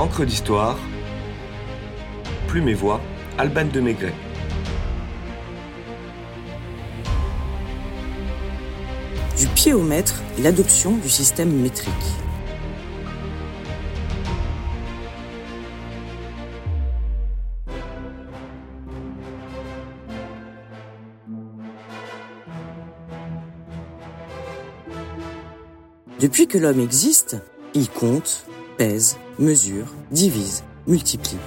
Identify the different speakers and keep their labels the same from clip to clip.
Speaker 1: Encre d'histoire, Plume et Voix, Alban de Maigret.
Speaker 2: Du pied au mètre, l'adoption du système métrique. Depuis que l'homme existe, il compte, pèse, mesure, divise, multiplie.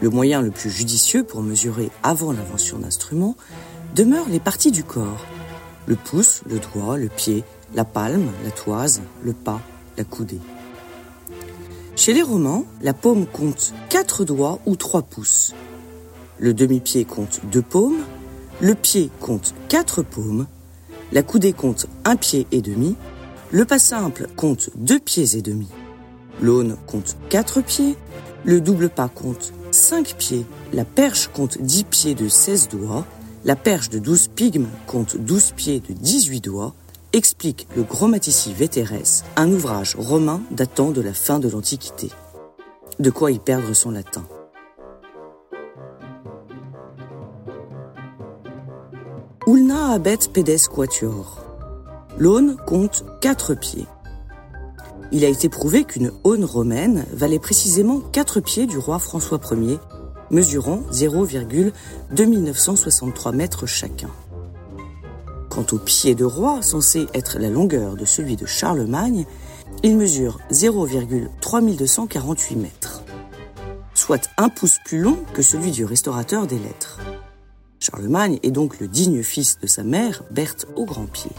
Speaker 2: Le moyen le plus judicieux pour mesurer avant l'invention d'instruments demeure les parties du corps. Le pouce, le doigt, le pied, la palme, la toise, le pas, la coudée. Chez les Romains, la paume compte 4 doigts ou 3 pouces. Le demi-pied compte 2 paumes, le pied compte 4 paumes, la coudée compte un pied et demi, le pas simple compte deux pieds et demi. L'aune compte quatre pieds. Le double pas compte cinq pieds. La perche compte dix pieds de 16 doigts. La perche de 12 pygmes compte 12 pieds de 18 doigts. Explique le Grammatici Veteres, un ouvrage romain datant de la fin de l'Antiquité. De quoi y perdre son latin. Ulna abet pedes quatuor. L'aune compte 4 pieds. Il a été prouvé qu'une aune romaine valait précisément 4 pieds du roi François Ier, mesurant 0,2963 mètres chacun. Quant au pied de roi, censé être la longueur de celui de Charlemagne, il mesure 0,3248 mètres, soit un pouce plus long que celui du restaurateur des lettres. Charlemagne est donc le digne fils de sa mère, Berthe au grand pied.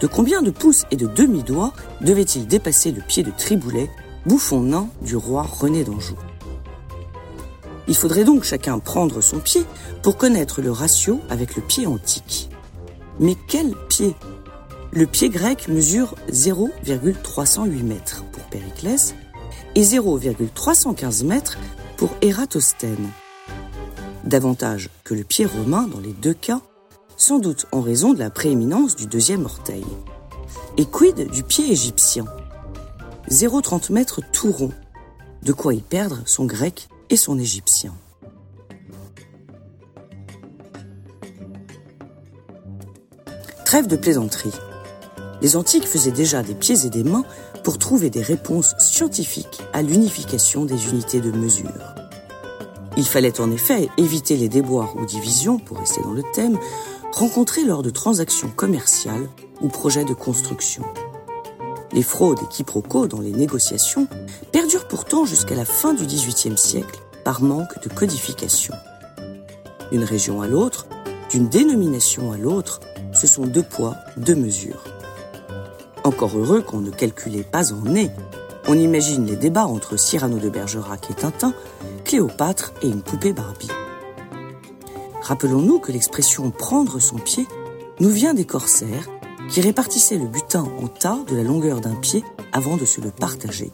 Speaker 2: De combien de pouces et de demi-doigts devait-il dépasser le pied de Triboulet, bouffon nain du roi René d'Anjou? Il faudrait donc chacun prendre son pied pour connaître le ratio avec le pied antique. Mais quel pied? Le pied grec mesure 0,308 mètres pour Périclès et 0,315 mètres pour Ératosthène. Davantage que le pied romain dans les deux cas, sans doute en raison de la prééminence du deuxième orteil. Et quid du pied égyptien? 0,30 mètres tout rond, de quoi y perdre son grec et son égyptien. Trêve de plaisanterie. Les antiques faisaient déjà des pieds et des mains pour trouver des réponses scientifiques à l'unification des unités de mesure. Il fallait en effet éviter les déboires ou divisions, pour rester dans le thème, rencontrés lors de transactions commerciales ou projets de construction. Les fraudes et quiproquos dans les négociations perdurent pourtant jusqu'à la fin du XVIIIe siècle par manque de codification. D'une région à l'autre, d'une dénomination à l'autre, ce sont deux poids, deux mesures. Encore heureux qu'on ne calculait pas en nez. On imagine les débats entre Cyrano de Bergerac et Tintin, Cléopâtre et une poupée Barbie. Rappelons-nous que l'expression prendre son pied nous vient des corsaires qui répartissaient le butin en tas de la longueur d'un pied avant de se le partager.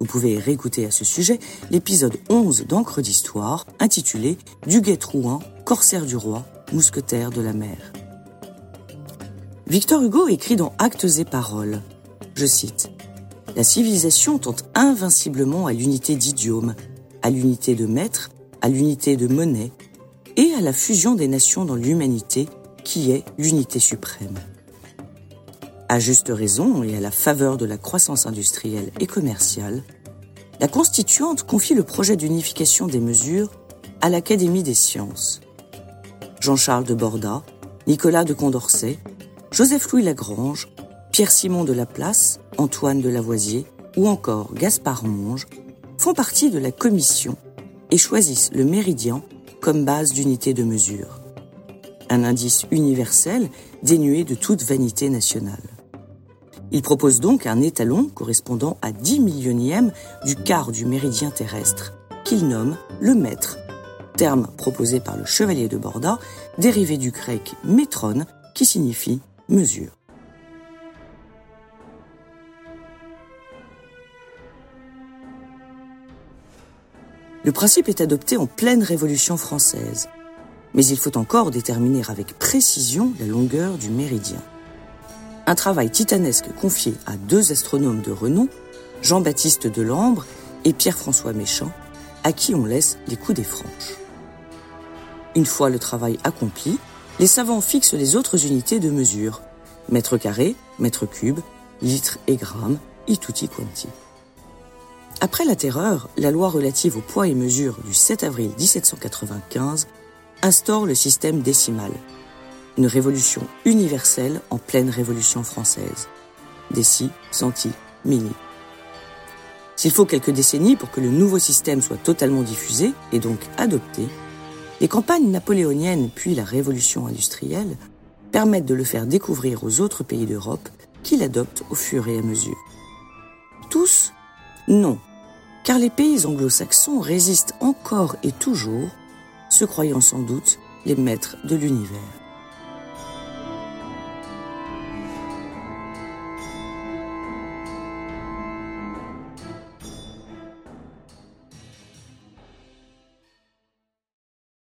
Speaker 2: Vous pouvez réécouter à ce sujet l'épisode 11 d'Encre d'Histoire intitulé Du Trouin, corsaire du roi, mousquetaire de la mer. Victor Hugo écrit dans Actes et Paroles, je cite, La civilisation tente invinciblement à l'unité d'idiome, à l'unité de maître, à l'unité de monnaie, et à la fusion des nations dans l'humanité qui est l'unité suprême. À juste raison et à la faveur de la croissance industrielle et commerciale, la constituante confie le projet d'unification des mesures à l'Académie des sciences. Jean-Charles de Borda, Nicolas de Condorcet, Joseph-Louis Lagrange, Pierre-Simon de Laplace, Antoine de Lavoisier ou encore Gaspard Monge font partie de la commission et choisissent le méridien comme base d'unité de mesure. Un indice universel dénué de toute vanité nationale. Il propose donc un étalon correspondant à 10 millionièmes du quart du méridien terrestre, qu'il nomme le mètre, terme proposé par le chevalier de Borda, dérivé du grec métron, qui signifie mesure. Le principe est adopté en pleine Révolution française, mais il faut encore déterminer avec précision la longueur du méridien. Un travail titanesque confié à deux astronomes de renom, Jean-Baptiste Delambre et Pierre-François Méchant, à qui on laisse les coups des franches. Une fois le travail accompli, les savants fixent les autres unités de mesure, mètre carré, mètre cube, litre et gramme, et tutti quanti. Après la terreur, la loi relative au poids et mesure du 7 avril 1795 instaure le système décimal, une révolution universelle en pleine révolution française. Déci, centi, milli. S'il faut quelques décennies pour que le nouveau système soit totalement diffusé et donc adopté, les campagnes napoléoniennes puis la révolution industrielle permettent de le faire découvrir aux autres pays d'Europe qui l'adoptent au fur et à mesure. Non, car les pays anglo-saxons résistent encore et toujours, se croyant sans doute les maîtres de l'univers.